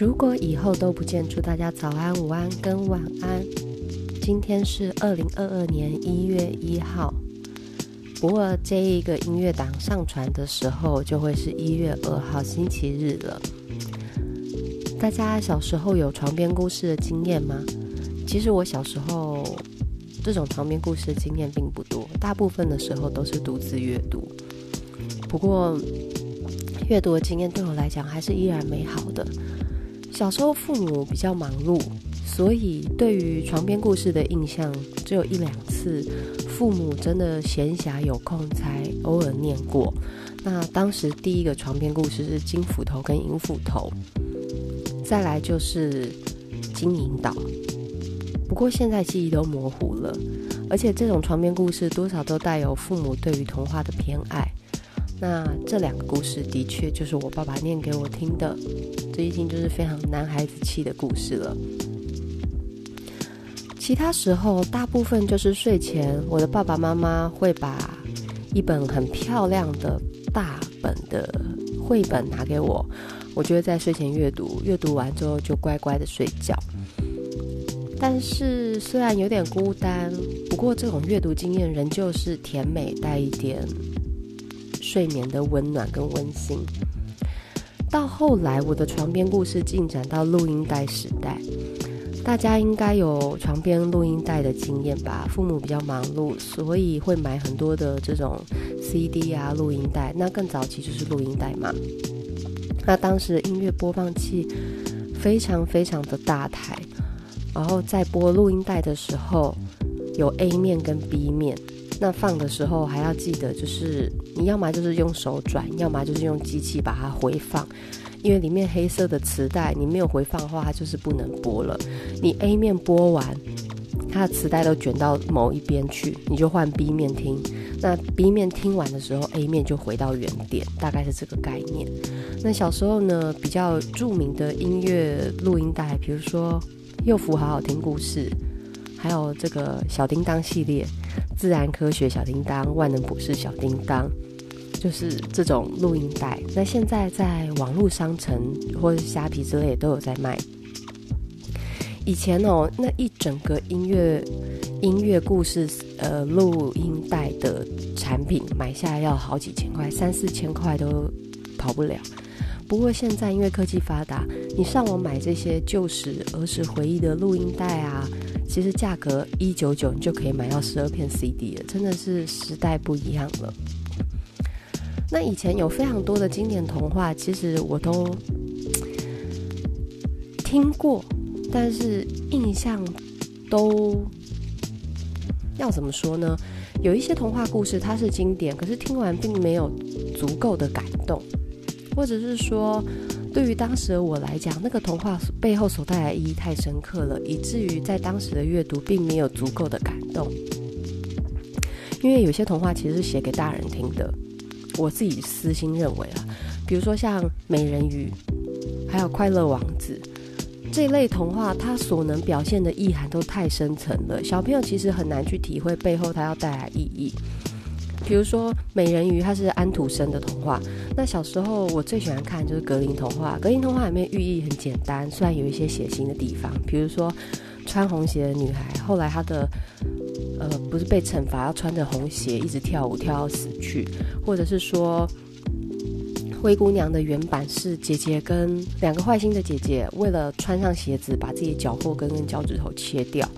如果以后都不见，祝大家早安、午安跟晚安。今天是二零二二年一月一号，不过这一个音乐档上传的时候就会是一月二号星期日了。大家小时候有床边故事的经验吗？其实我小时候这种床边故事的经验并不多，大部分的时候都是独自阅读。不过阅读的经验对我来讲还是依然美好的。小时候父母比较忙碌，所以对于床边故事的印象只有一两次，父母真的闲暇有空才偶尔念过。那当时第一个床边故事是金斧头跟银斧头，再来就是金银岛。不过现在记忆都模糊了，而且这种床边故事多少都带有父母对于童话的偏爱。那这两个故事的确就是我爸爸念给我听的，这已经就是非常男孩子气的故事了。其他时候，大部分就是睡前，我的爸爸妈妈会把一本很漂亮的大本的绘本拿给我，我就会在睡前阅读，阅读完之后就乖乖的睡觉。但是虽然有点孤单，不过这种阅读经验仍旧是甜美带一点。睡眠的温暖跟温馨。到后来，我的床边故事进展到录音带时代，大家应该有床边录音带的经验吧？父母比较忙碌，所以会买很多的这种 CD 啊、录音带。那更早期就是录音带嘛。那当时的音乐播放器非常非常的大台，然后在播录音带的时候，有 A 面跟 B 面。那放的时候还要记得，就是你要么就是用手转，要么就是用机器把它回放，因为里面黑色的磁带，你没有回放的话，它就是不能播了。你 A 面播完，它的磁带都卷到某一边去，你就换 B 面听。那 B 面听完的时候，A 面就回到原点，大概是这个概念。那小时候呢，比较著名的音乐录音带，比如说《幼福好好听故事》。还有这个小叮当系列，自然科学小叮当、万能博士小叮当，就是这种录音带。那现在在网络商城或者虾皮之类都有在卖。以前哦，那一整个音乐音乐故事呃录音带的产品买下来要好几千块，三四千块都跑不了。不过现在因为科技发达，你上网买这些旧时儿时回忆的录音带啊。其实价格一九九，你就可以买到十二片 CD 了，真的是时代不一样了。那以前有非常多的经典童话，其实我都听过，但是印象都要怎么说呢？有一些童话故事它是经典，可是听完并没有足够的感动，或者是说。对于当时的我来讲，那个童话背后所带来的意义太深刻了，以至于在当时的阅读并没有足够的感动。因为有些童话其实是写给大人听的，我自己私心认为啊，比如说像《美人鱼》，还有《快乐王子》这类童话，它所能表现的意涵都太深层了，小朋友其实很难去体会背后它要带来意义。比如说《美人鱼》，它是安徒生的童话。那小时候我最喜欢看就是格林童话。格林童话里面寓意很简单，虽然有一些血腥的地方。比如说穿红鞋的女孩，后来她的呃不是被惩罚，要穿着红鞋一直跳舞跳到死去，或者是说灰姑娘的原版是姐姐跟两个坏心的姐姐为了穿上鞋子，把自己脚后跟跟脚趾头切掉。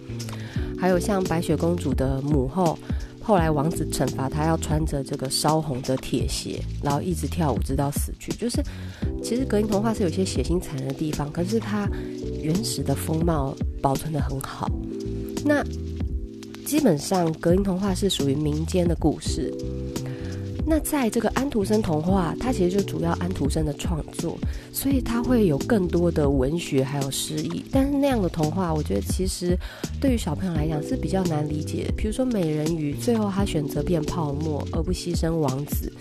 还有像白雪公主的母后。后来王子惩罚他要穿着这个烧红的铁鞋，然后一直跳舞直到死去。就是其实格林童话是有些血腥残忍的地方，可是它原始的风貌保存的很好。那基本上格林童话是属于民间的故事。那在这个安徒生童话，它其实就主要安徒生的创作，所以它会有更多的文学还有诗意。但是那样的童话，我觉得其实对于小朋友来讲是比较难理解的。比如说美人鱼，最后她选择变泡沫而不牺牲王子，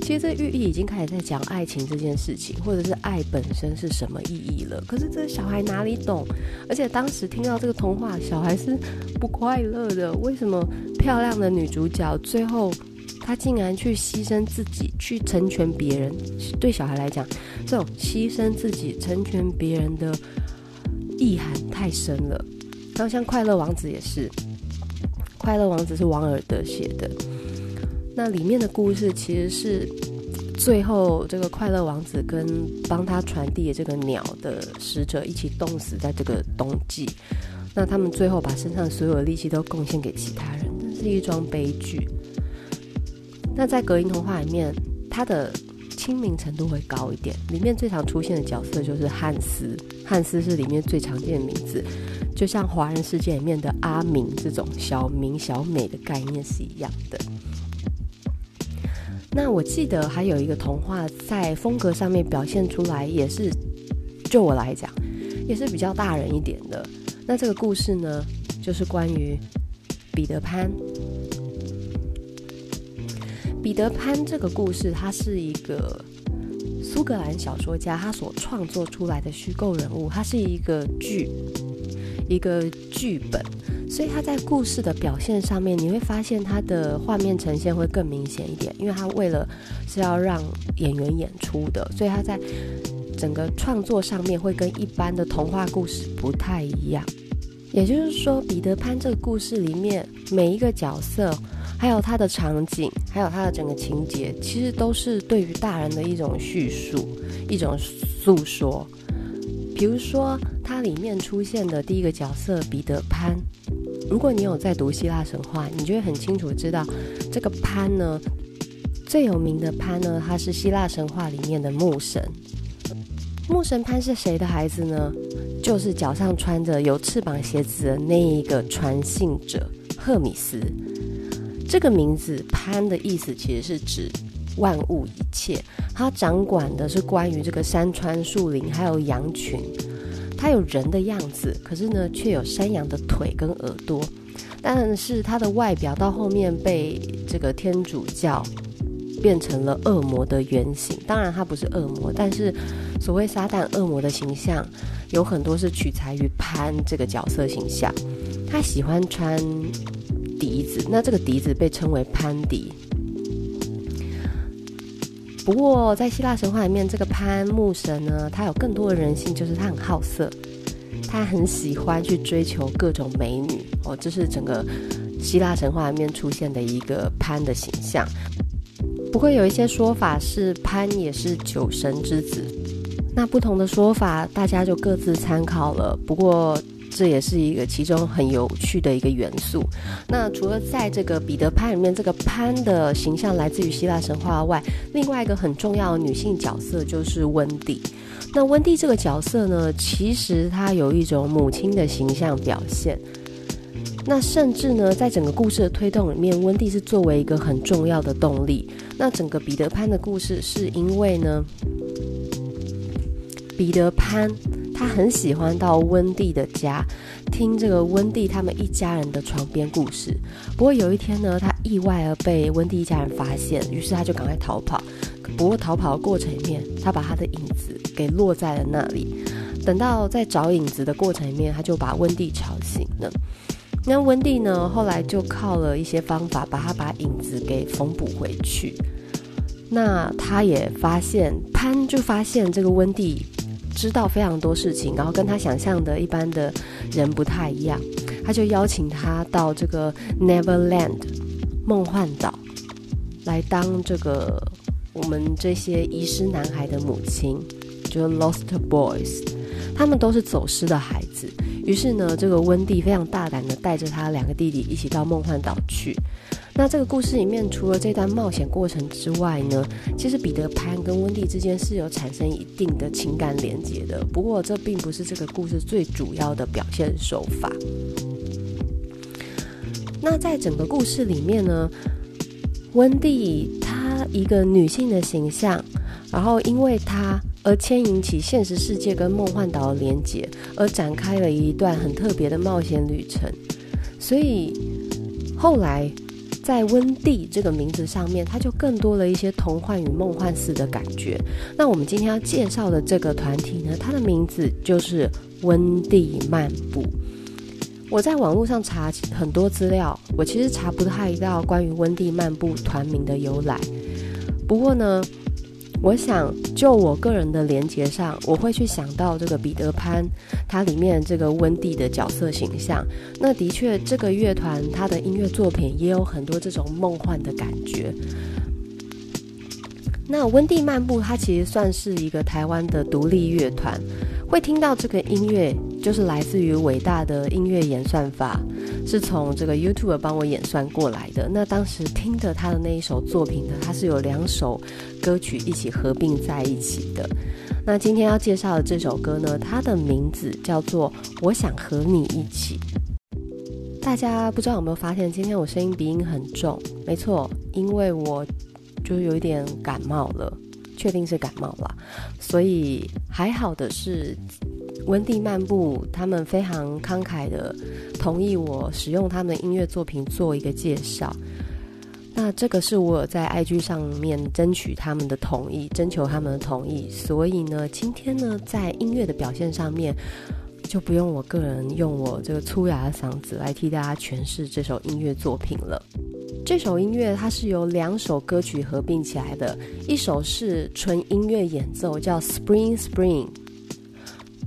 其实这寓意已经开始在讲爱情这件事情，或者是爱本身是什么意义了。可是这小孩哪里懂？而且当时听到这个童话，小孩是不快乐的。为什么漂亮的女主角最后？他竟然去牺牲自己去成全别人。对小孩来讲，这种牺牲自己成全别人的意涵太深了。然后像《快乐王子》也是，《快乐王子》是王尔德写的，那里面的故事其实是最后这个快乐王子跟帮他传递的这个鸟的使者一起冻死在这个冬季。那他们最后把身上所有的力气都贡献给其他人，这是一桩悲剧。那在格林童话里面，他的亲民程度会高一点。里面最常出现的角色就是汉斯，汉斯是里面最常见的名字，就像华人世界里面的阿明这种小明、小美的概念是一样的。那我记得还有一个童话在风格上面表现出来，也是就我来讲，也是比较大人一点的。那这个故事呢，就是关于彼得潘。彼得潘这个故事，它是一个苏格兰小说家他所创作出来的虚构人物，它是一个剧，一个剧本，所以他在故事的表现上面，你会发现他的画面呈现会更明显一点，因为他为了是要让演员演出的，所以他在。整个创作上面会跟一般的童话故事不太一样，也就是说，彼得潘这个故事里面每一个角色，还有它的场景，还有它的整个情节，其实都是对于大人的一种叙述，一种诉说。比如说，它里面出现的第一个角色彼得潘，如果你有在读希腊神话，你就会很清楚知道，这个潘呢，最有名的潘呢，他是希腊神话里面的牧神。牧神潘是谁的孩子呢？就是脚上穿着有翅膀鞋子的那一个传信者赫米斯。这个名字潘的意思其实是指万物一切，他掌管的是关于这个山川树林还有羊群。他有人的样子，可是呢却有山羊的腿跟耳朵。但是他的外表到后面被这个天主教变成了恶魔的原型。当然他不是恶魔，但是。所谓撒旦恶魔的形象，有很多是取材于潘这个角色形象。他喜欢穿笛子，那这个笛子被称为潘笛。不过在希腊神话里面，这个潘牧神呢，他有更多的人性，就是他很好色，他很喜欢去追求各种美女哦。这是整个希腊神话里面出现的一个潘的形象。不过有一些说法是潘也是酒神之子。那不同的说法，大家就各自参考了。不过这也是一个其中很有趣的一个元素。那除了在这个彼得潘里面，这个潘的形象来自于希腊神话外，另外一个很重要的女性角色就是温蒂。那温蒂这个角色呢，其实她有一种母亲的形象表现。那甚至呢，在整个故事的推动里面，温蒂是作为一个很重要的动力。那整个彼得潘的故事是因为呢。彼得潘他很喜欢到温蒂的家听这个温蒂他们一家人的床边故事。不过有一天呢，他意外而被温蒂一家人发现，于是他就赶快逃跑。不过逃跑的过程里面，他把他的影子给落在了那里。等到在找影子的过程里面，他就把温蒂吵醒了。那温蒂呢，后来就靠了一些方法，把他把影子给缝补回去。那他也发现潘就发现这个温蒂。知道非常多事情，然后跟他想象的一般的人不太一样，他就邀请他到这个 Neverland 梦幻岛来当这个我们这些遗失男孩的母亲，就是 Lost Boys，他们都是走失的孩子。于是呢，这个温蒂非常大胆的带着他两个弟弟一起到梦幻岛去。那这个故事里面，除了这段冒险过程之外呢，其实彼得潘跟温蒂之间是有产生一定的情感连结的。不过这并不是这个故事最主要的表现手法。那在整个故事里面呢，温蒂她一个女性的形象，然后因为她而牵引起现实世界跟梦幻岛的连结，而展开了一段很特别的冒险旅程。所以后来。在温蒂这个名字上面，它就更多了一些童话与梦幻似的感觉。那我们今天要介绍的这个团体呢，它的名字就是温蒂漫步。我在网络上查很多资料，我其实查不太到关于温蒂漫步团名的由来。不过呢，我想就我个人的连结上，我会去想到这个彼得潘，它里面这个温蒂的角色形象。那的确，这个乐团它的音乐作品也有很多这种梦幻的感觉。那温蒂漫步，它其实算是一个台湾的独立乐团。会听到这个音乐，就是来自于伟大的音乐演算法，是从这个 YouTube 帮我演算过来的。那当时听的他的那一首作品呢，它是有两首歌曲一起合并在一起的。那今天要介绍的这首歌呢，它的名字叫做《我想和你一起》。大家不知道有没有发现，今天我声音鼻音很重？没错，因为我就是有一点感冒了。确定是感冒了，所以还好的是，温蒂漫步他们非常慷慨的同意我使用他们的音乐作品做一个介绍。那这个是我有在 IG 上面争取他们的同意，征求他们的同意，所以呢，今天呢，在音乐的表现上面，就不用我个人用我这个粗哑的嗓子来替大家诠释这首音乐作品了。这首音乐它是由两首歌曲合并起来的，一首是纯音乐演奏，叫《Spring Spring》，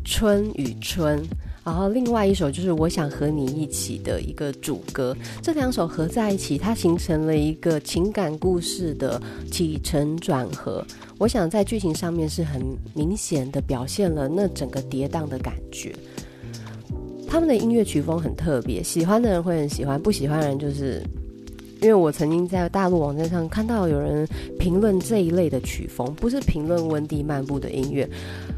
春与春，然后另外一首就是我想和你一起的一个主歌。这两首合在一起，它形成了一个情感故事的起承转合。我想在剧情上面是很明显的表现了那整个跌宕的感觉。他们的音乐曲风很特别，喜欢的人会很喜欢，不喜欢的人就是。因为我曾经在大陆网站上看到有人评论这一类的曲风，不是评论温蒂漫步的音乐，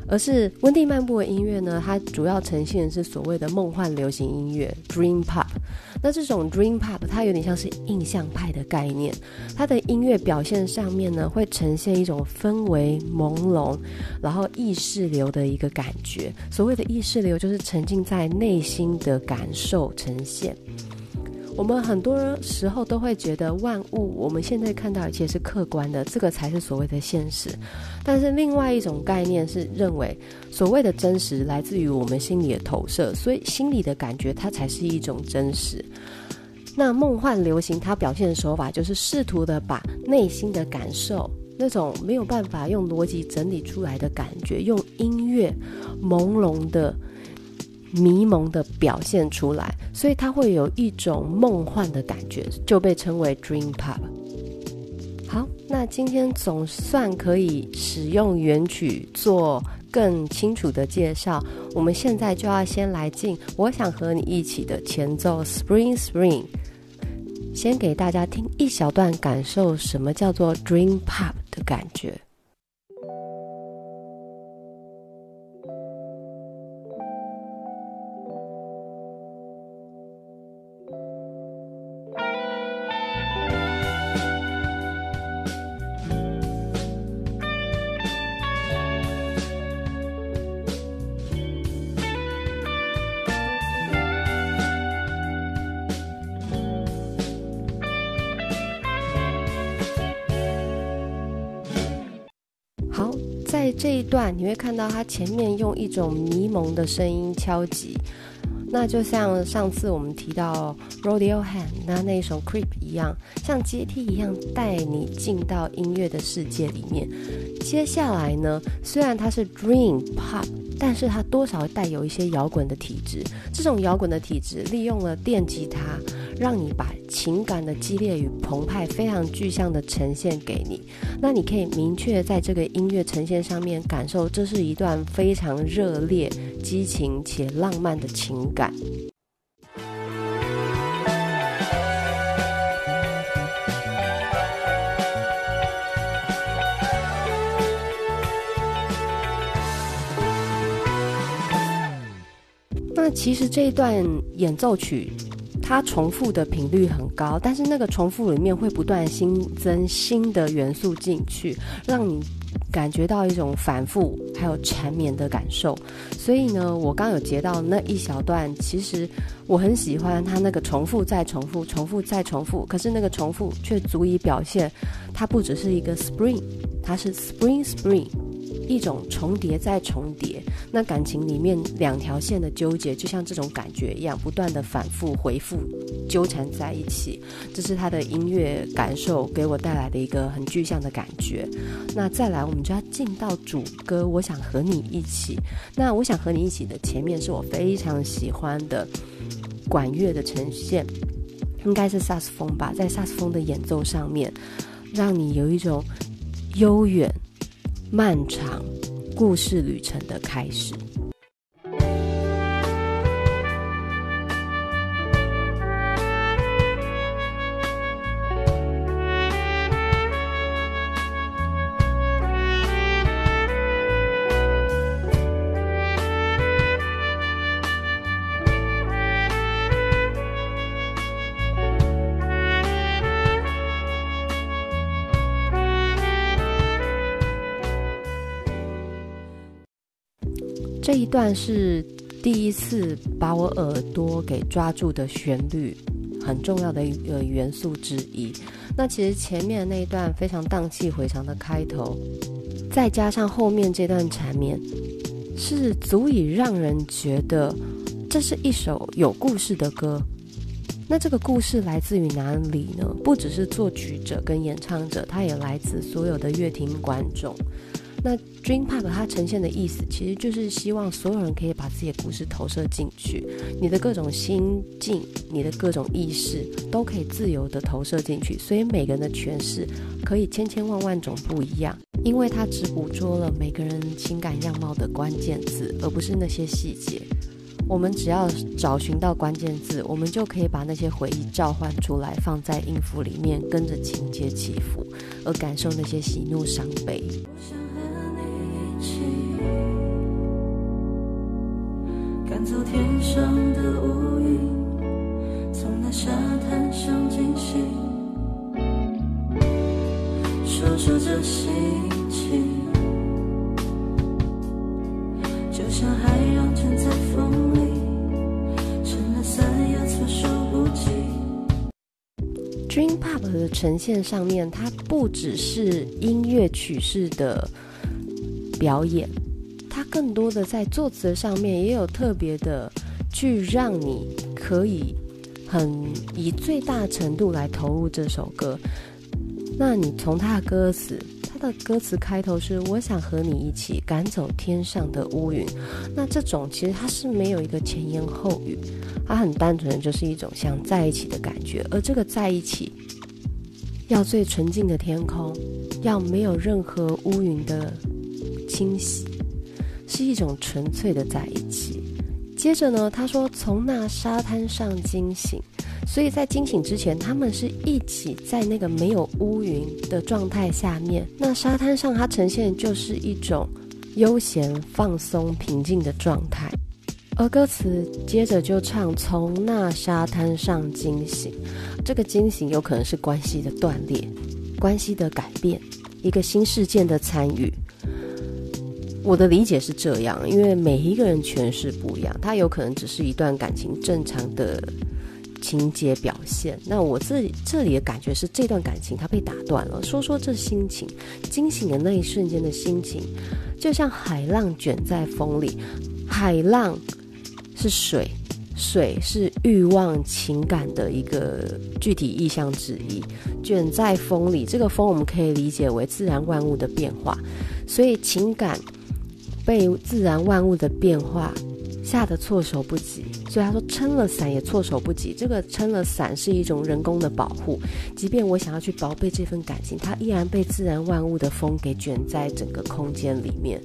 而是温蒂漫步的音乐呢，它主要呈现的是所谓的梦幻流行音乐 （Dream Pop）。那这种 Dream Pop 它有点像是印象派的概念，它的音乐表现上面呢，会呈现一种氛围朦胧，然后意识流的一个感觉。所谓的意识流，就是沉浸在内心的感受呈现。我们很多时候都会觉得万物，我们现在看到一切是客观的，这个才是所谓的现实。但是另外一种概念是认为，所谓的真实来自于我们心里的投射，所以心里的感觉它才是一种真实。那梦幻流行它表现的手法就是试图的把内心的感受，那种没有办法用逻辑整理出来的感觉，用音乐朦胧的。迷蒙的表现出来，所以它会有一种梦幻的感觉，就被称为 Dream Pop。好，那今天总算可以使用原曲做更清楚的介绍。我们现在就要先来进我想和你一起的前奏 Spring Spring，先给大家听一小段，感受什么叫做 Dream Pop 的感觉。在这一段，你会看到他前面用一种迷蒙的声音敲击，那就像上次我们提到 Rodeo Hand 那那一首 Creep 一样，像阶梯一样带你进到音乐的世界里面。接下来呢，虽然它是 Dream Pop，但是它多少带有一些摇滚的体质。这种摇滚的体质利用了电吉他。让你把情感的激烈与澎湃非常具象的呈现给你，那你可以明确在这个音乐呈现上面感受，这是一段非常热烈、激情且浪漫的情感。那其实这一段演奏曲。它重复的频率很高，但是那个重复里面会不断新增新的元素进去，让你感觉到一种反复还有缠绵的感受。所以呢，我刚有截到那一小段，其实我很喜欢它那个重复再重复、重复再重复，可是那个重复却足以表现它不只是一个 spring，它是 spring spring，一种重叠再重叠。那感情里面两条线的纠结，就像这种感觉一样，不断的反复回复纠缠在一起。这是他的音乐感受给我带来的一个很具象的感觉。那再来，我们就要进到主歌，我想和你一起。那我想和你一起的前面是我非常喜欢的管乐的呈现。应该是萨斯风吧，在萨斯风的演奏上面，让你有一种悠远、漫长故事旅程的开始。这一段是第一次把我耳朵给抓住的旋律，很重要的一个元素之一。那其实前面那一段非常荡气回肠的开头，再加上后面这段缠绵，是足以让人觉得这是一首有故事的歌。那这个故事来自于哪里呢？不只是作曲者跟演唱者，它也来自所有的乐听观众。那 Dream Pop 它呈现的意思，其实就是希望所有人可以把自己的故事投射进去，你的各种心境，你的各种意识，都可以自由地投射进去。所以每个人的诠释可以千千万万种不一样，因为它只捕捉了每个人情感样貌的关键字，而不是那些细节。我们只要找寻到关键字，我们就可以把那些回忆召唤出来，放在音符里面，跟着情节起伏，而感受那些喜怒伤悲。现上面，它不只是音乐曲式的表演。它更多的在作词上面也有特别的，去让你可以很以最大程度来投入这首歌。那你从它的歌词，它的歌词开头是“我想和你一起赶走天上的乌云”，那这种其实它是没有一个前言后语，它很单纯的就是一种想在一起的感觉。而这个在一起，要最纯净的天空，要没有任何乌云的侵袭。是一种纯粹的在一起。接着呢，他说从那沙滩上惊醒，所以在惊醒之前，他们是一起在那个没有乌云的状态下面。那沙滩上，它呈现就是一种悠闲、放松、平静的状态。而歌词接着就唱从那沙滩上惊醒，这个惊醒有可能是关系的断裂、关系的改变、一个新事件的参与。我的理解是这样，因为每一个人诠释不一样，它有可能只是一段感情正常的情节表现。那我这这里的感觉是，这段感情它被打断了。说说这心情，惊醒的那一瞬间的心情，就像海浪卷在风里。海浪是水，水是欲望情感的一个具体意象之一。卷在风里，这个风我们可以理解为自然万物的变化，所以情感。被自然万物的变化吓得措手不及，所以他说撑了伞也措手不及。这个撑了伞是一种人工的保护，即便我想要去宝贝这份感情，它依然被自然万物的风给卷在整个空间里面。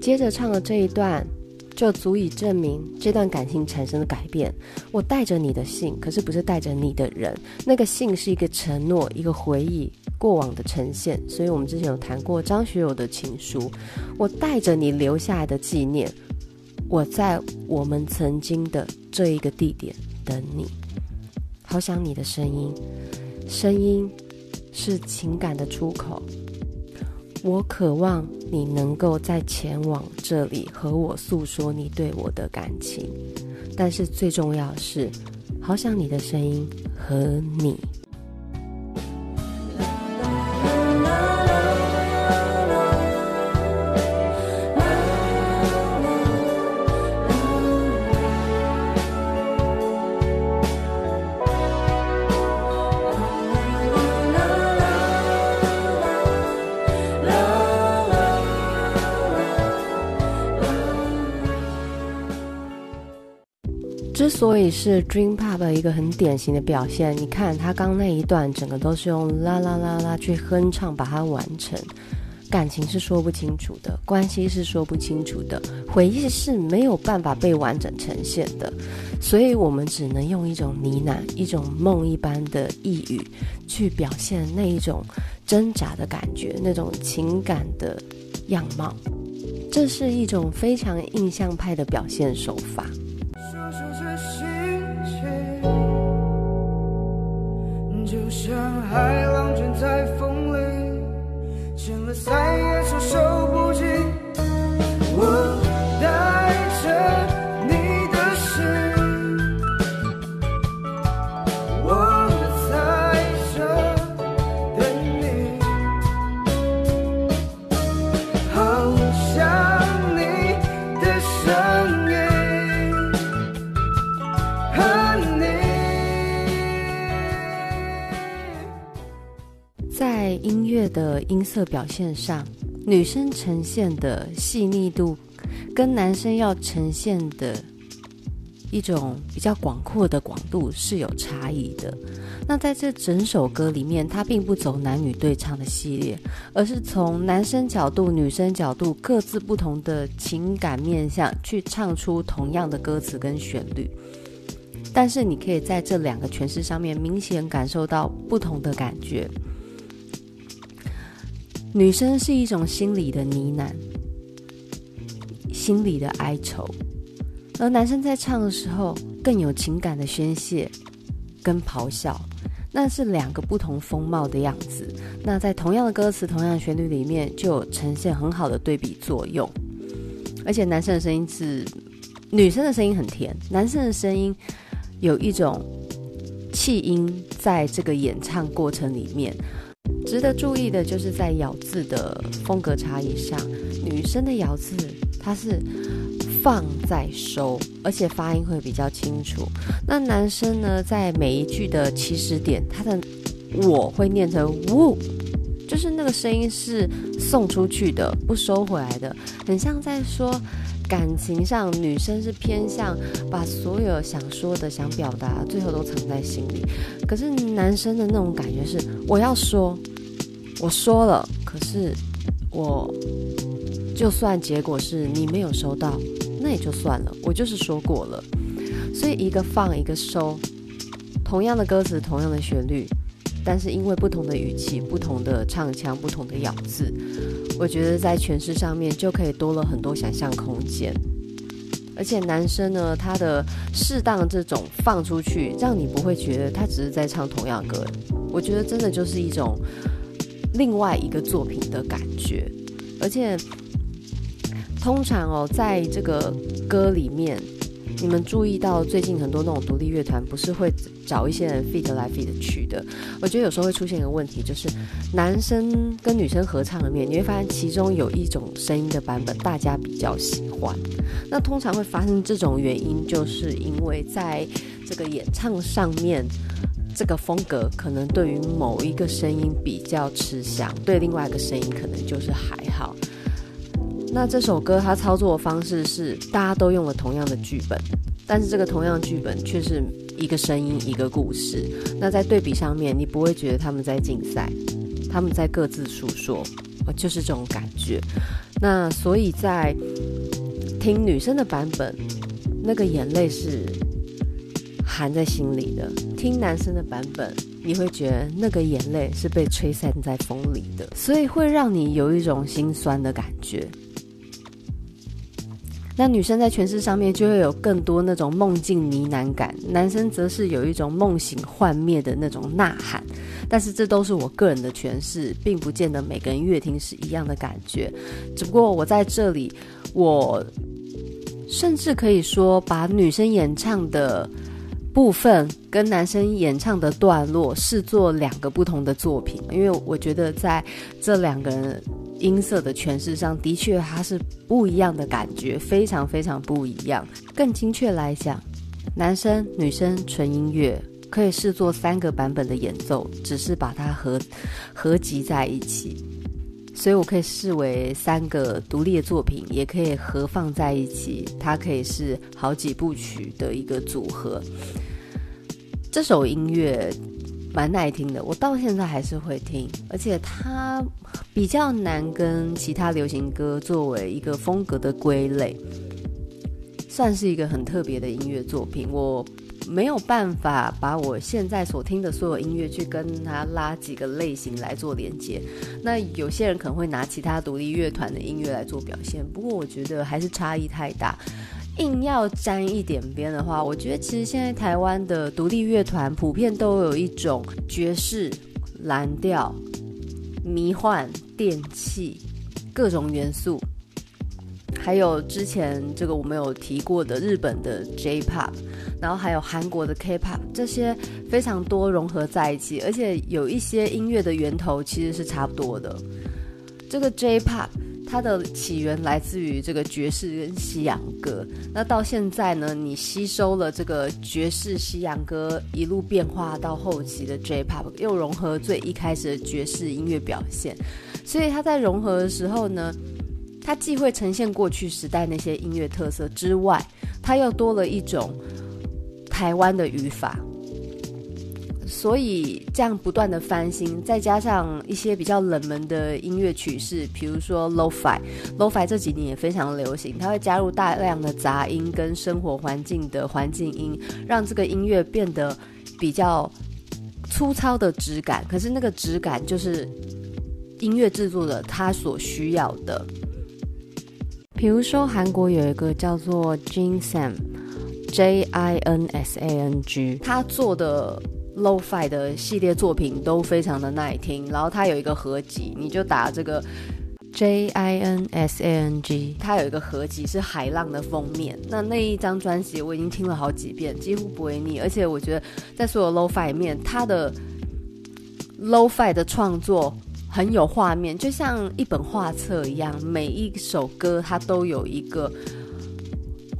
接着唱的这一段，就足以证明这段感情产生的改变。我带着你的信，可是不是带着你的人。那个信是一个承诺，一个回忆，过往的呈现。所以我们之前有谈过张学友的情书。我带着你留下来的纪念，我在我们曾经的这一个地点等你。好想你的声音，声音是情感的出口。我渴望你能够再前往这里和我诉说你对我的感情，但是最重要是，好想你的声音和你。之所以是 Dream Pop 一个很典型的表现，你看他刚那一段，整个都是用啦啦啦啦去哼唱把它完成。感情是说不清楚的，关系是说不清楚的，回忆是没有办法被完整呈现的，所以我们只能用一种呢喃，一种梦一般的呓语，去表现那一种挣扎的感觉，那种情感的样貌。这是一种非常印象派的表现手法。就像海浪卷在风里，成了再也承受不起。音色表现上，女生呈现的细腻度，跟男生要呈现的一种比较广阔的广度是有差异的。那在这整首歌里面，它并不走男女对唱的系列，而是从男生角度、女生角度各自不同的情感面向去唱出同样的歌词跟旋律。但是你可以在这两个诠释上面明显感受到不同的感觉。女生是一种心里的呢喃，心里的哀愁，而男生在唱的时候更有情感的宣泄跟咆哮，那是两个不同风貌的样子。那在同样的歌词、同样的旋律里面，就有呈现很好的对比作用。而且男生的声音是，女生的声音很甜，男生的声音有一种气音，在这个演唱过程里面。值得注意的就是在咬字的风格差异上，女生的咬字它是放在收，而且发音会比较清楚。那男生呢，在每一句的起始点，他的我会念成呜，就是那个声音是送出去的，不收回来的，很像在说感情上，女生是偏向把所有想说的、想表达，最后都藏在心里。可是男生的那种感觉是，我要说。我说了，可是我就算结果是你没有收到，那也就算了，我就是说过了。所以一个放，一个收，同样的歌词，同样的旋律，但是因为不同的语气、不同的唱腔、不同的咬字，我觉得在诠释上面就可以多了很多想象空间。而且男生呢，他的适当这种放出去，让你不会觉得他只是在唱同样歌。我觉得真的就是一种。另外一个作品的感觉，而且通常哦，在这个歌里面，你们注意到最近很多那种独立乐团不是会找一些人 feat 来 feat 去的？我觉得有时候会出现一个问题，就是男生跟女生合唱里面，你会发现其中有一种声音的版本大家比较喜欢。那通常会发生这种原因，就是因为在这个演唱上面。这个风格可能对于某一个声音比较吃香，对另外一个声音可能就是还好。那这首歌它操作的方式是大家都用了同样的剧本，但是这个同样剧本却是一个声音一个故事。那在对比上面，你不会觉得他们在竞赛，他们在各自诉说，就是这种感觉。那所以在听女生的版本，那个眼泪是。含在心里的，听男生的版本，你会觉得那个眼泪是被吹散在风里的，所以会让你有一种心酸的感觉。那女生在诠释上面就会有更多那种梦境呢喃感，男生则是有一种梦醒幻灭的那种呐喊。但是这都是我个人的诠释，并不见得每个人乐听是一样的感觉。只不过我在这里，我甚至可以说把女生演唱的部分跟男生演唱的段落视作两个不同的作品，因为我觉得在这两个音色的诠释上的确它是不一样的感觉，非常非常不一样。更精确来讲，男生女生纯音乐可以视作三个版本的演奏，只是把它合合集在一起，所以我可以视为三个独立的作品，也可以合放在一起，它可以是好几部曲的一个组合。这首音乐蛮耐听的，我到现在还是会听，而且它比较难跟其他流行歌作为一个风格的归类，算是一个很特别的音乐作品。我没有办法把我现在所听的所有音乐去跟它拉几个类型来做连接。那有些人可能会拿其他独立乐团的音乐来做表现，不过我觉得还是差异太大。硬要沾一点边的话，我觉得其实现在台湾的独立乐团普遍都有一种爵士、蓝调、迷幻、电器各种元素，还有之前这个我们有提过的日本的 J-Pop，然后还有韩国的 K-Pop，这些非常多融合在一起，而且有一些音乐的源头其实是差不多的。这个 J-Pop。它的起源来自于这个爵士跟西洋歌，那到现在呢，你吸收了这个爵士、西洋歌，一路变化到后期的 J-Pop，又融合最一开始的爵士音乐表现，所以它在融合的时候呢，它既会呈现过去时代那些音乐特色之外，它又多了一种台湾的语法。所以这样不断的翻新，再加上一些比较冷门的音乐曲式，比如说 Lo-Fi，Lo-Fi 这几年也非常流行，它会加入大量的杂音跟生活环境的环境音，让这个音乐变得比较粗糙的质感。可是那个质感就是音乐制作的他所需要的。比如说韩国有一个叫做 Jin Sam，J I N S A N G，他做的。Lo-Fi 的系列作品都非常的耐听，然后它有一个合集，你就打这个 J I N S A N G，它有一个合集是海浪的封面。那那一张专辑我已经听了好几遍，几乎不会腻。而且我觉得在所有 Lo-Fi 里面，它的 Lo-Fi 的创作很有画面，就像一本画册一样，每一首歌它都有一个。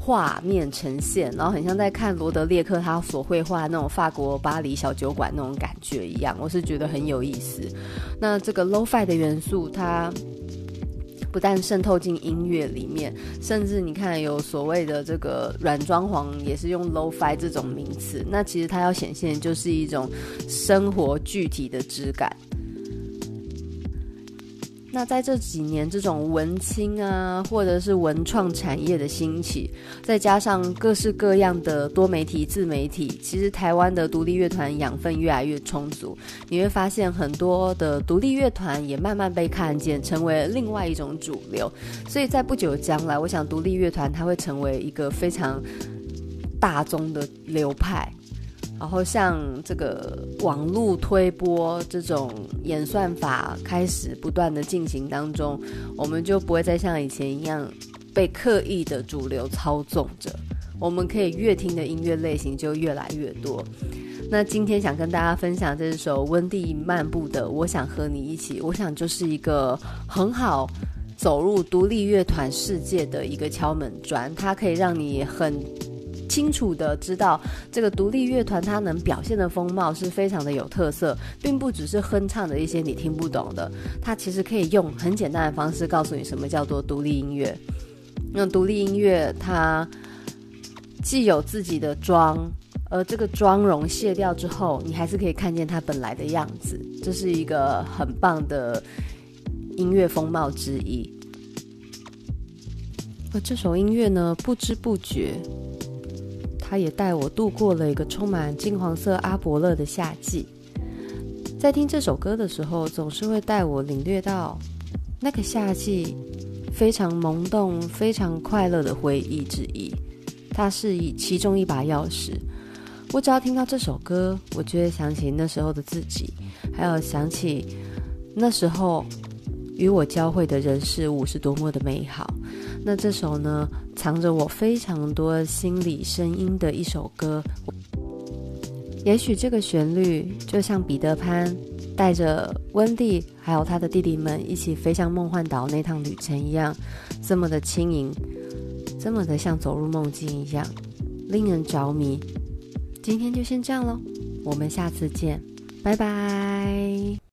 画面呈现，然后很像在看罗德列克他所绘画那种法国巴黎小酒馆那种感觉一样，我是觉得很有意思。那这个 Lo-Fi 的元素，它不但渗透进音乐里面，甚至你看有所谓的这个软装潢，也是用 Lo-Fi 这种名词。那其实它要显现就是一种生活具体的质感。那在这几年，这种文青啊，或者是文创产业的兴起，再加上各式各样的多媒体、自媒体，其实台湾的独立乐团养分越来越充足。你会发现，很多的独立乐团也慢慢被看见，成为另外一种主流。所以在不久将来，我想独立乐团它会成为一个非常大宗的流派。然后像这个网络推播这种演算法开始不断的进行当中，我们就不会再像以前一样被刻意的主流操纵着，我们可以越听的音乐类型就越来越多。那今天想跟大家分享这首温蒂漫步的《我想和你一起》，我想就是一个很好走入独立乐团世界的一个敲门砖，它可以让你很。清楚的知道，这个独立乐团它能表现的风貌是非常的有特色，并不只是哼唱的一些你听不懂的，它其实可以用很简单的方式告诉你什么叫做独立音乐。那独立音乐它既有自己的妆，而这个妆容卸掉之后，你还是可以看见它本来的样子，这是一个很棒的音乐风貌之一。而这首音乐呢，不知不觉。他也带我度过了一个充满金黄色阿伯乐的夏季。在听这首歌的时候，总是会带我领略到那个夏季非常萌动、非常快乐的回忆之一。它是以其中一把钥匙。我只要听到这首歌，我就会想起那时候的自己，还有想起那时候与我交汇的人事物是多么的美好。那这首呢，藏着我非常多心理声音的一首歌。也许这个旋律就像彼得潘带着温蒂还有他的弟弟们一起飞向梦幻岛那趟旅程一样，这么的轻盈，这么的像走入梦境一样，令人着迷。今天就先这样喽，我们下次见，拜拜。